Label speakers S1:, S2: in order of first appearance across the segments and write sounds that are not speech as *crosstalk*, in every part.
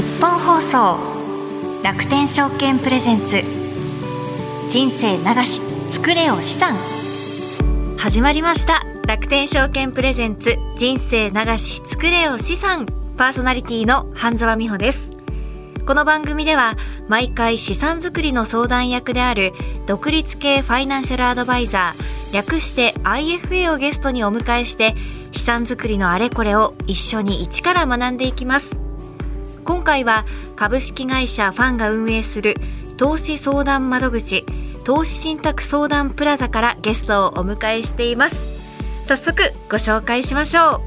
S1: 日本放送楽天証券プレゼンツ。人生流し作れよ資産。始まりました。楽天証券プレゼンツ。人生流し作れよ資産。パーソナリティの半沢美穂です。この番組では毎回資産作りの相談役である独立系ファイナンシャルアドバイザー略して IFA をゲストにお迎えして資産作りのあれこれを一緒に一から学んでいきます。今回は株式会社ファンが運営する投資相談窓口投資信託相談プラザからゲストをお迎えしています。早速ご紹介しましょ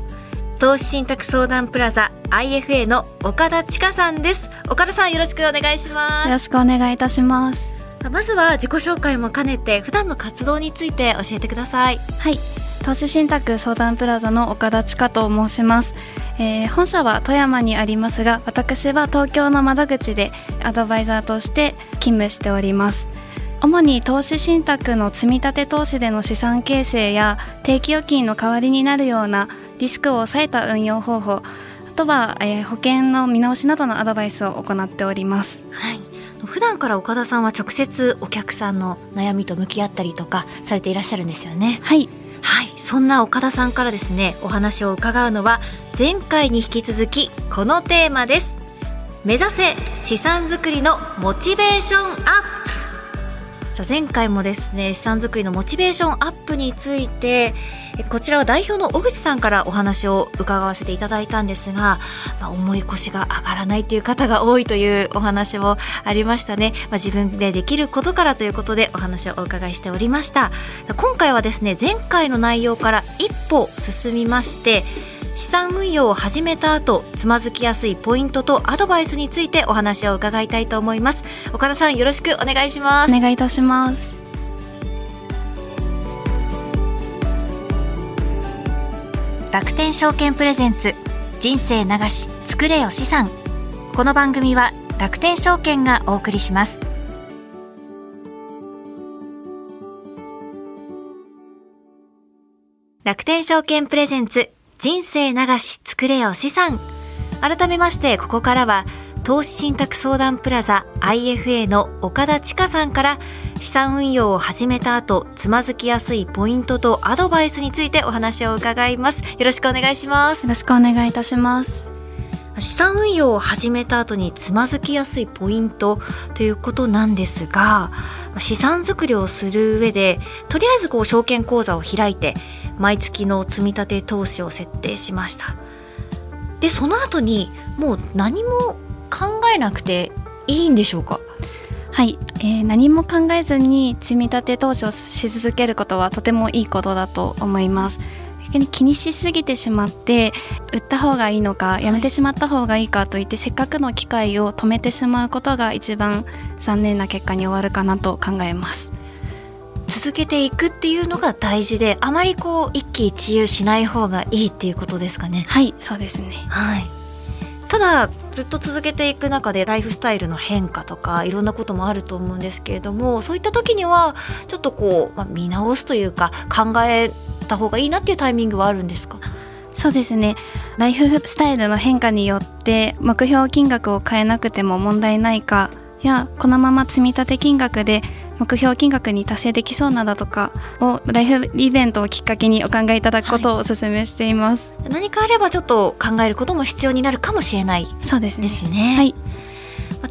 S1: う。投資信託相談プラザ IFA の岡田千佳さんです。岡田さんよろしくお願いします。
S2: よろしくお願いいたします。
S1: まずは自己紹介も兼ねて普段の活動について教えてください。
S2: はい投資信託相談プラザの岡田千佳と申します、えー、本社は富山にありますが私は東京の窓口でアドバイザーとして勤務しております主に投資信託の積み立て投資での資産形成や定期預金の代わりになるようなリスクを抑えた運用方法あとは、えー、保険の見直しなどのアドバイスを行っております。
S1: はい普段から岡田さんは直接お客さんの悩みと向き合ったりとかされていらっしゃるんですよね。
S2: はい
S1: はいそんな岡田さんからですねお話を伺うのは前回に引き続きこのテーマです。目指せ資産作りのモチベーションアップ。さあ前回もですね資産作りのモチベーションアップについてこちらは代表の小口さんからお話を伺わせていただいたんですが、まあ、重い腰が上がらないという方が多いというお話もありましたね、まあ、自分でできることからということでお話をお伺いしておりました。今回はですね前回の内容から一歩進みまして資産運用を始めた後つまずきやすいポイントとアドバイスについてお話を伺いたいと思います。岡田さんよろしくお願いします。
S2: お願いいたします。
S1: 楽天証券プレゼンツ人生流し作れよ資産。この番組は楽天証券がお送りします。楽天証券プレゼンツ人生流し作れよ資産。改めましてここからは投資信託相談プラザ IFA の岡田千佳さんから資産運用を始めた後つまずきやすいポイントとアドバイスについてお話を伺います。よろしくお願いします。
S2: よろしくお願いいたします。
S1: 資産運用を始めた後につまずきやすいポイントということなんですが資産作りをする上でとりあえずこう証券口座を開いて毎月の積立投資を設定しました。でその後にもう何も考えなくていいんでしょうか？
S2: はい、えー、何も考えずに積み立て投資をし続けることはとてもいいことだと思います。逆に気にしすぎてしまって売った方がいいのかやめてしまった方がいいかといって、はい、せっかくの機会を止めてしまうことが一番残念な結果に終わるかなと考えます
S1: 続けていくっていうのが大事であまりこう一喜一憂しない方がいいっていうことですかね。
S2: はいそうですね。
S1: はい。ただずっと続けていく中でライフスタイルの変化とかいろんなこともあると思うんですけれどもそういった時にはちょっとこう、まあ、見直すというか考えた方がいいなっていうタイミングはあるんですか？
S2: そうですね。ライフスタイルの変化によって目標金額を変えなくても問題ないかやこのまま積立金額で目標金額に達成できそうなだとかをライフイベントをきっかけにお考えいただくことをお勧めしています、
S1: はい、何かあればちょっと考えることも必要になるかもしれない
S2: そうですね。
S1: ですね。
S2: はい。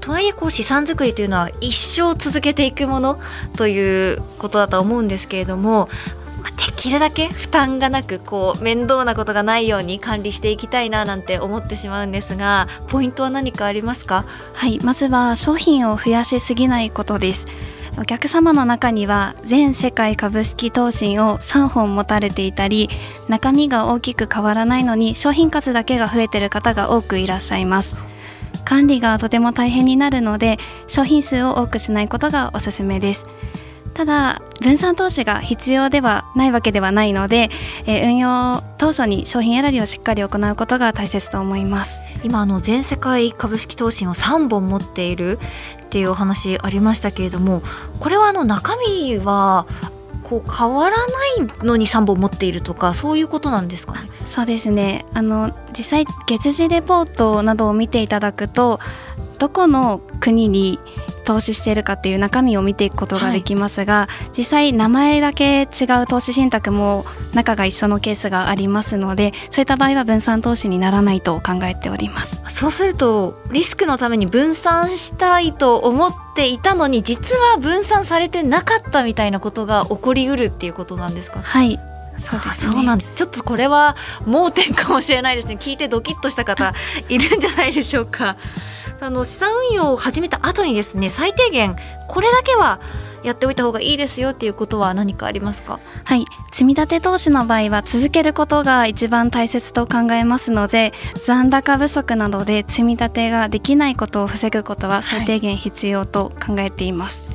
S1: とはいえこう資産作りというのは一生続けていくものということだと思うんですけれどもまあ、できるだけ負担がなくこう面倒なことがないように管理していきたいななんて思ってしまうんですがポイントは何かありますか？
S2: はい。まずは商品を増やしすぎないことですお客様の中には全世界株式投資を3本持たれていたり中身が大きく変わらないのに商品数だけが増えている方が多くいらっしゃいます。管理がとても大変になるので商品数を多くしないことがおすすめです。ただ分散投資が必要ではないわけではないので、えー、運用当初に商品選びをしっかり行うことが大切と思います。
S1: 今あの全世界株式投資を3本持っているっていうお話ありましたけれどもこれはあの中身はこう変わらないのに3本持っているとかそういうことなんですかね？
S2: そうですね。あの実際月次レポートなどを見ていただくとどこの国に投資しているかっていう中身を見ていくことができますが、はい、実際名前だけ違う投資信託も中が一緒のケースがありますのでそういった場合は分散投資にならないと考えております。
S1: そうするとリスクのために分散したいと思っていたのに実は分散されてなかったみたいなことが起こりうるっていうことなんですか？
S2: はい。そうです、
S1: ね、そうなんです。ちょっとこれは盲点かもしれないですね。聞いてドキッとした方いるんじゃないでしょうかあの資産運用を始めた後にですね最低限これだけはやっておいた方がいいですよっていうことは何かありますか？
S2: はい。積立投資の場合は続けることが一番大切と考えますので残高不足などで積み立てができないことを防ぐことは最低限必要と考えています、はい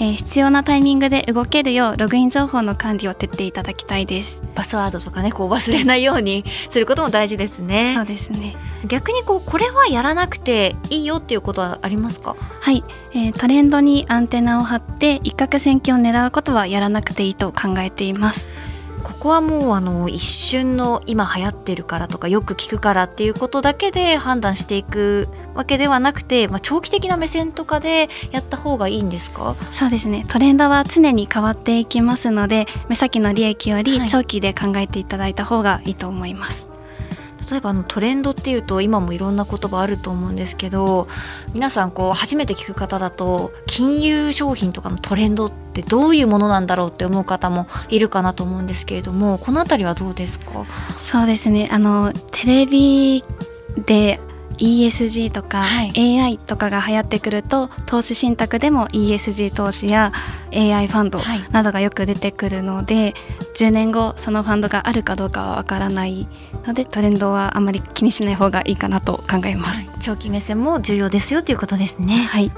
S2: えー、必要なタイミングで動けるようログイン情報の管理を徹底いただきたいです。
S1: パスワードとかねこう忘れないようにすることも大事ですね。
S2: そうですね。
S1: 逆にこうこれはやらなくていいよっていうことはありますか？
S2: はい、えー、トレンドにアンテナを張って一攫千金を狙うことはやらなくていいと考えています
S1: ここはもうあの一瞬の今流行ってるからとかよく聞くからっていうことだけで判断していくわけではなくて、まあ、長期的な目線とかでやった方がいいんですか？
S2: そうですね。トレンドは常に変わっていきますので目先の利益より長期で考えていただいた方がいいと思います。
S1: はい例えばあのトレンドっていうと今もいろんな言葉あると思うんですけど皆さんこう初めて聞く方だと金融商品とかのトレンドってどういうものなんだろうって思う方もいるかなと思うんですけれどもこの辺りはどうですか？
S2: そうですね。あのテレビで ESG とか AI とかが流行ってくると、投資信託でも ESG 投資や AI ファンドなどがよく出てくるので、はい、10年後そのファンドがあるかどうかはわからないのでトレンドはあまり気にしない方がいいかなと考えます、はい、
S1: 長期目線も重要ですよということですね。
S2: はい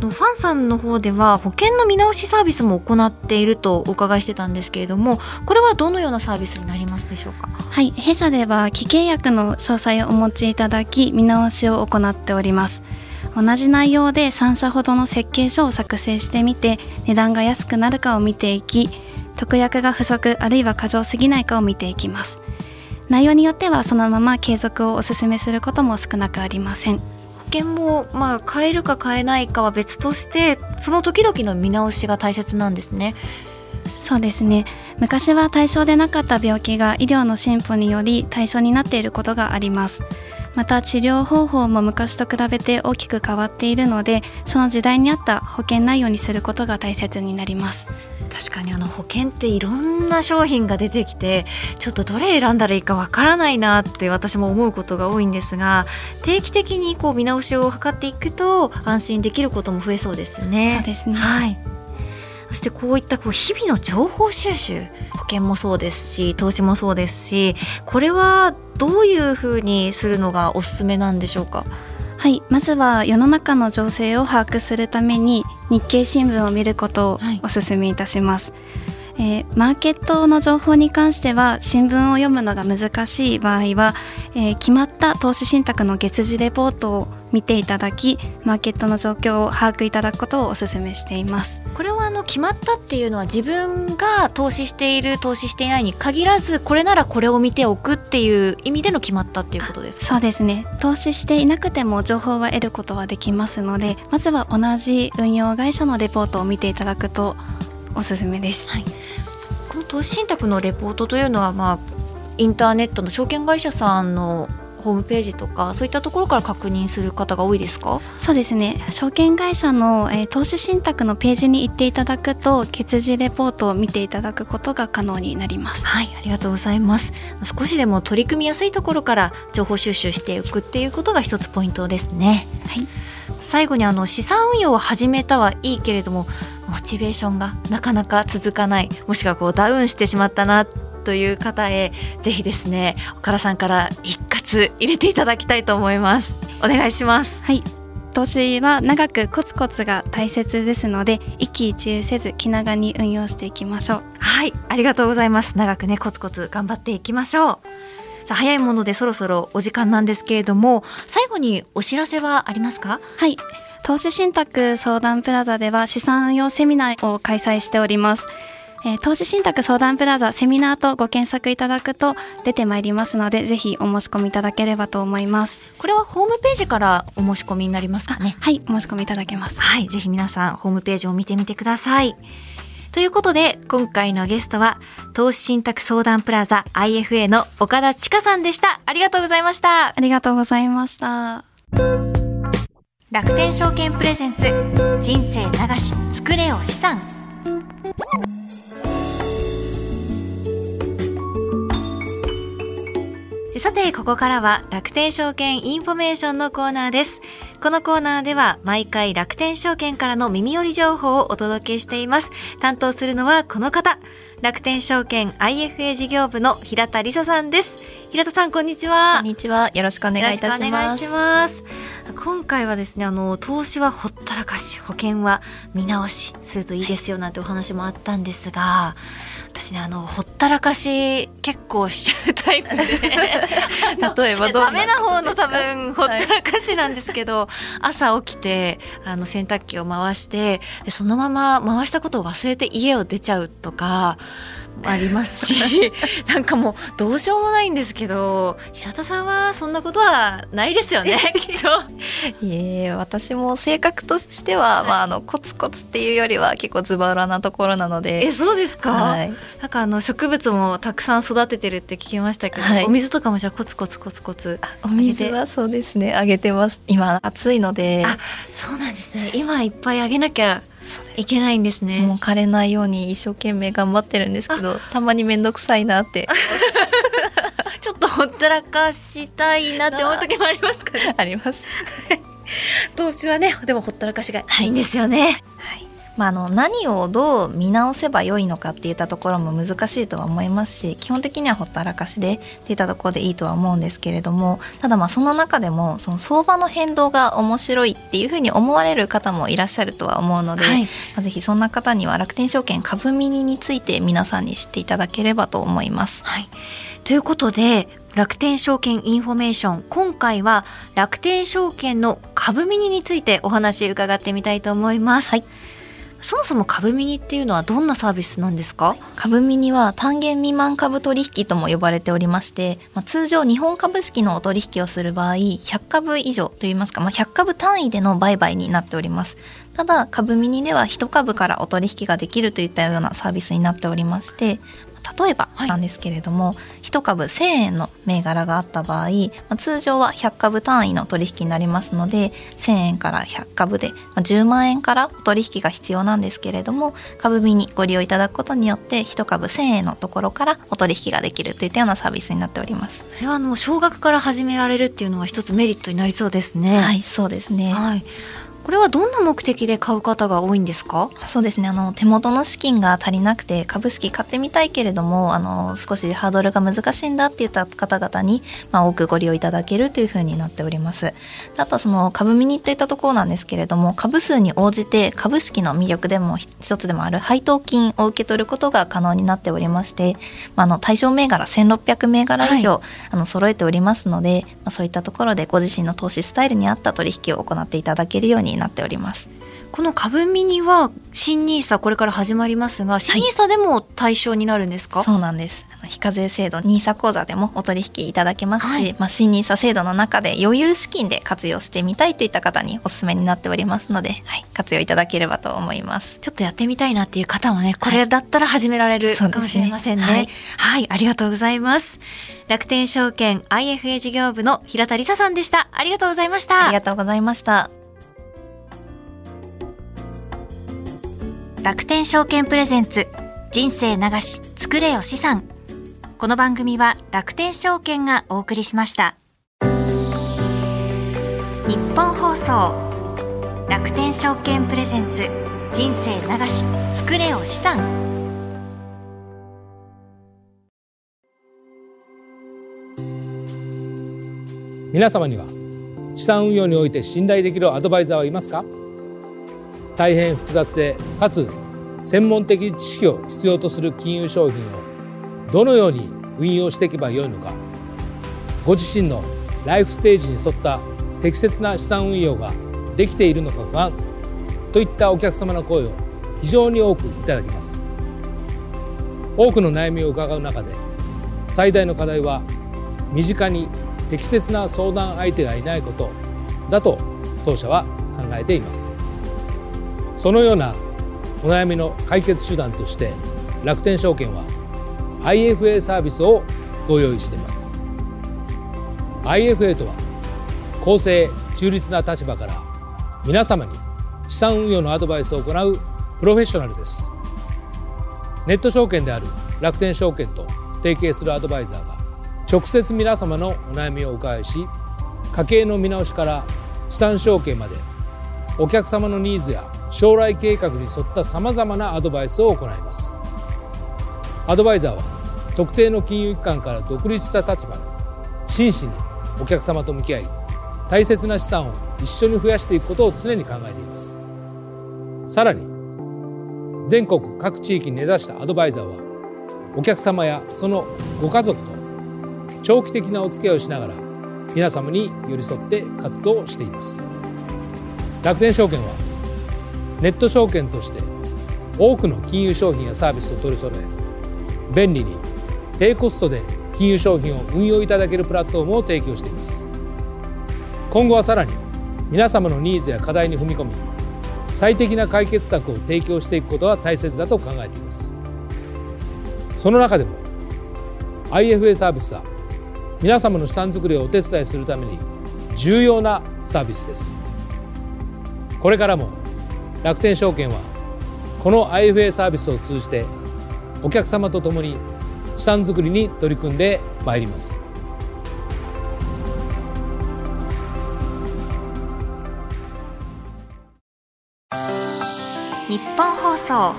S2: の
S1: ファンさんの方では保険の見直しサービスも行っているとお伺いしてたんですけれどもこれはどのようなサービスになりますでしょうか？
S2: はい弊社では既契約の詳細をお持ちいただき見直しを行っております。同じ内容で3社ほどの設計書を作成してみて値段が安くなるかを見ていき特約が不足あるいは過剰すぎないかを見ていきます。内容によってはそのまま継続をお勧めすることも少なくありません。
S1: 険もまあ変えるか変えないかは別としてその時々の見直しが大切なんですね。
S2: そうですね。昔は対象でなかった病気が医療の進歩により対象になっていることがあります。また治療方法も昔と比べて大きく変わっているのでその時代に合った保険内容にすることが大切になります。
S1: 確かにあの保険っていろんな商品が出てきてちょっとどれ選んだらいいかわからないなって私も思うことが多いんですが定期的にこう見直しを図っていくと安心できることも増えそうですね。
S2: そうですね、
S1: はい。そしてこういったこう日々の情報収集保険もそうですし投資もそうですしこれはどういうふうにするのがおすすめなんでしょうか？
S2: はいまずは世の中の情勢を把握するために日経新聞を見ることをお勧めいたします、はい、えー、マーケットの情報に関しては新聞を読むのが難しい場合は、えー、決まった投資信託の月次レポートを見ていただきマーケットの状況を把握いただくことをお勧めしています。
S1: これはあの決まったっていうのは自分が投資している投資していないに限らずこれならこれを見ておくっていう意味での決まったっていうことですか？
S2: そうですね。投資していなくても情報は得ることはできますのでまずは同じ運用会社のレポートを見ていただくとおすすめです、
S1: はい、この投資信託のレポートというのはまあインターネットの証券会社さんのホームページとかそういったところから確認する方が多いですか？
S2: そうですね。証券会社の、えー、投資信託のページに行っていただくと月次レポートを見ていただくことが可能になります。
S1: はいありがとうございます。少しでも取り組みやすいところから情報収集しておくっていうことが一つポイントですね。
S2: はい。
S1: 最後にあの資産運用を始めたはいいけれどもモチベーションがなかなか続かないもしくはこうダウンしてしまったなという方へぜひですね岡田さんから一括入れていただきたいと思います。お願いします。
S2: はい。投資は長くコツコツが大切ですので一喜一憂せず気長に運用していきましょう。
S1: はい。ありがとうございます。長くねコツコツ頑張っていきましょう。さあ早いものでそろそろお時間なんですけれども最後にお知らせはありますか？
S2: はい。投資信託相談プラザでは資産運用セミナーを開催しておりますえー、投資信託相談プラザセミナーとご検索いただくと出てまいりますのでぜひお申し込みいただければと思います。
S1: これはホームページからお申し込みになりますかね？
S2: はいお申し込みいただけます。
S1: はいぜひ皆さんホームページを見てみてください。ということで今回のゲストは投資信託相談プラザ IFA の岡田千佳さんでした。ありがとうございました。
S2: ありがとうございました。
S1: 楽天証券プレゼンツ人生長し作れよ資産さて、ここからは楽天証券インフォメーションのコーナーです。このコーナーでは毎回楽天証券からの耳寄り情報をお届けしています。担当するのはこの方、楽天証券 IFA 事業部の平田理沙さんです。平田さん、こんにちは。
S3: こんにちは。よろしくお願いいたします。お願いします。
S1: 今回はですね、あの、投資はほったらかし、保険は見直しするといいですよなんてお話もあったんですが、私ねあのほったらかし結構しちゃうタイプで。*laughs*
S3: 例えばど
S1: うダメな方の多分ほったらかしなんですけど、はい、朝起きてあの洗濯機を回してでそのまま回したことを忘れて家を出ちゃうとかありますし *laughs* なんかもうどうしようもないんですけど平田さんはそんなことはないですよね *laughs* きっと。
S3: いえ私も性格としては、はい、まあ、あのコツコツっていうよりは結構ズバラなところなので。
S1: えそうですか、はい、なんかあの植物もたくさん育ててるって聞きましたけど、はい、お水とかもじゃコツコツコツコツ
S3: お水はそうですねあげてます。今暑いので。
S1: あそうなんですね。今いっぱいあげなきゃいけないんですね。
S3: もう枯れないように一生懸命頑張ってるんですけどたまに面倒くさいなって。*laughs*
S1: ちょっとほったらかしたいなって思う時もありますかね。
S3: あります。*laughs*
S1: 投資はねでもほったらかしがいい。んですよね、
S3: はいまあ、あの何をどう見直せばよいのかっていったところも難しいとは思いますし基本的にはほったらかしでっていったところでいいとは思うんですけれどもただまあその中でもその相場の変動が面白いっていうふうに思われる方もいらっしゃるとは思うので、はい、まあ、ぜひそんな方には楽天証券株ミニについて皆さんに知っていただければと思います。
S1: はい、ということで楽天証券インフォメーション今回は楽天証券の株ミニについてお話伺ってみたいと思います。はいそもそも株ミニっていうのはどんなサービスなんですか？
S3: 株ミニは単元未満株取引とも呼ばれておりまして、まあ、通常日本株式のお取引をする場合100株以上といいますか、まあ、100株単位での売買になっております。ただ株ミニでは1株からお取引ができるといったようなサービスになっておりまして例えばなんですけれども、はい、1株1000円の銘柄があった場合、まあ、通常は100株単位の取引になりますので1000円から100株で、まあ、10万円から取引が必要なんですけれども株便にご利用いただくことによって1株1000円のところからお取引ができるといったようなサービスになっております。
S1: それはあの少額から始められるっていうのは一つメリットになりそうですね。
S3: はいそうですね、はい
S1: これはどんな目的で買う方が多いんですか？
S3: そうですね。あの手元の資金が足りなくて株式買ってみたいけれどもあの少しハードルが難しいんだっていった方々に、まあ、多くご利用いただけるというふうになっております。あとはその株見にといったところなんですけれども株数に応じて株式の魅力でも一つでもある配当金を受け取ることが可能になっておりまして、まあ、あの対象銘柄1600銘柄以上、はい、あの揃えておりますので、まあ、そういったところでご自身の投資スタイルに合った取引を行っていただけるようになっております。
S1: この株ミニは新ニーサこれから始まりますが新ニーサでも対象になるんですか、
S3: はい、そうなんです。非課税制度ニーサ口座でもお取引いただけますし、はい、まあ、新ニーサ制度の中で余裕資金で活用してみたいといった方にお勧めになっておりますので、はい、活用いただければと思います。
S1: ちょっとやってみたいなっていう方もねこれだったら始められるかもしれませんね、はい、はい、ありがとうございます。楽天証券 IFA 事業部の平田理沙さんでした。ありがとうございました。
S3: ありがとうございました
S1: 楽天証券プレゼンツ人生流し作れよ資産。この番組は楽天証券がお送りしました。日本放送楽天証券プレゼンツ人生流し作れよ資産。
S4: 皆様には資産運用において信頼できるアドバイザーはいますか？大変複雑でかつ専門的知識を必要とする金融商品をどのように運用していけばよいのか。ご自身のライフステージに沿った適切な資産運用ができているのか不安といったお客様の声を非常に多くいただきます。多くの悩みを伺う中で最大の課題は身近に適切な相談相手がいないことだと当社は考えています。そのようなお悩みの解決手段として楽天証券は IFA サービスをご用意しています。IFA とは公正中立な立場から皆様に資産運用のアドバイスを行うプロフェッショナルです。ネット証券である楽天証券と提携するアドバイザーが直接皆様のお悩みをお伺いし家計の見直しから資産承継までお客様のニーズや将来計画に沿ったさまざまなアドバイスを行います。アドバイザーは特定の金融機関から独立した立場で真摯にお客様と向き合い大切な資産を一緒に増やしていくことを常に考えています。さらに全国各地域に根ざしたアドバイザーはお客様やそのご家族と長期的なお付き合いをしながら皆様に寄り添って活動しています。楽天証券はネット証券として多くの金融商品やサービスを取り揃え便利に低コストで金融商品を運用いただけるプラットフォームを提供しています。今後はさらに皆様のニーズや課題に踏み込み最適な解決策を提供していくことは大切だと考えています。その中でも IFA サービスは皆様の資産づくりをお手伝いするために重要なサービスです。これからも楽天証券はこの IFA サービスを通じてお客様と共に資産づくりに取り組んでまいります。
S1: 日本放送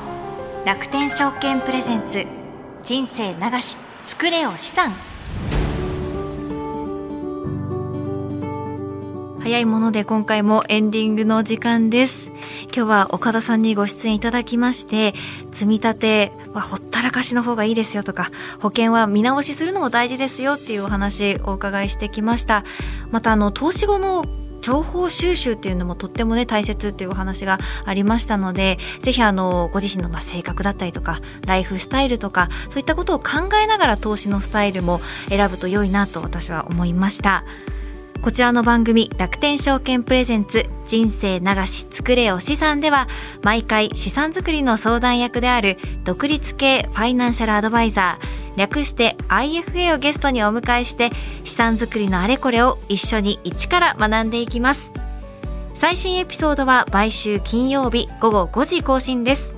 S1: 楽天証券プレゼンツ人生流し作れよ資産。早いもので今回もエンディングの時間です。今日は岡田さんにご出演いただきまして積み立てはほったらかしの方がいいですよとか保険は見直しするのも大事ですよっていうお話お伺いしてきました。またあの投資後の情報収集っていうのもとってもね大切っていうお話がありましたのでぜひあのご自身のまあ性格だったりとかライフスタイルとかそういったことを考えながら投資のスタイルも選ぶと良いなと私は思いました。こちらの番組楽天証券プレゼンツ人生流し作れよ資産では毎回資産作りの相談役である独立系ファイナンシャルアドバイザー略して IFA をゲストにお迎えして資産作りのあれこれを一緒に一から学んでいきます。最新エピソードは毎週金曜日午後5時更新です。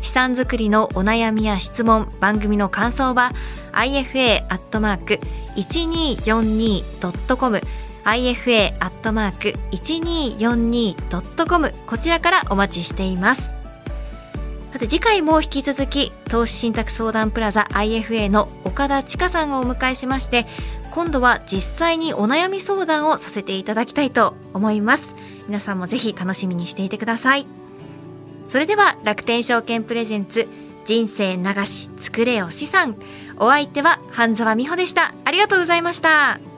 S1: 資産作りのお悩みや質問番組の感想は ifa.1242.com ifa.1242.com こちらからお待ちしています。さて次回も引き続き投資信託相談プラザ IFA の岡田千佳さんをお迎えしまして今度は実際にお悩み相談をさせていただきたいと思います。皆さんもぜひ楽しみにしていてください。それでは楽天証券プレゼンツ人生流し作れよ資産。お相手は半沢美穂でした。ありがとうございました。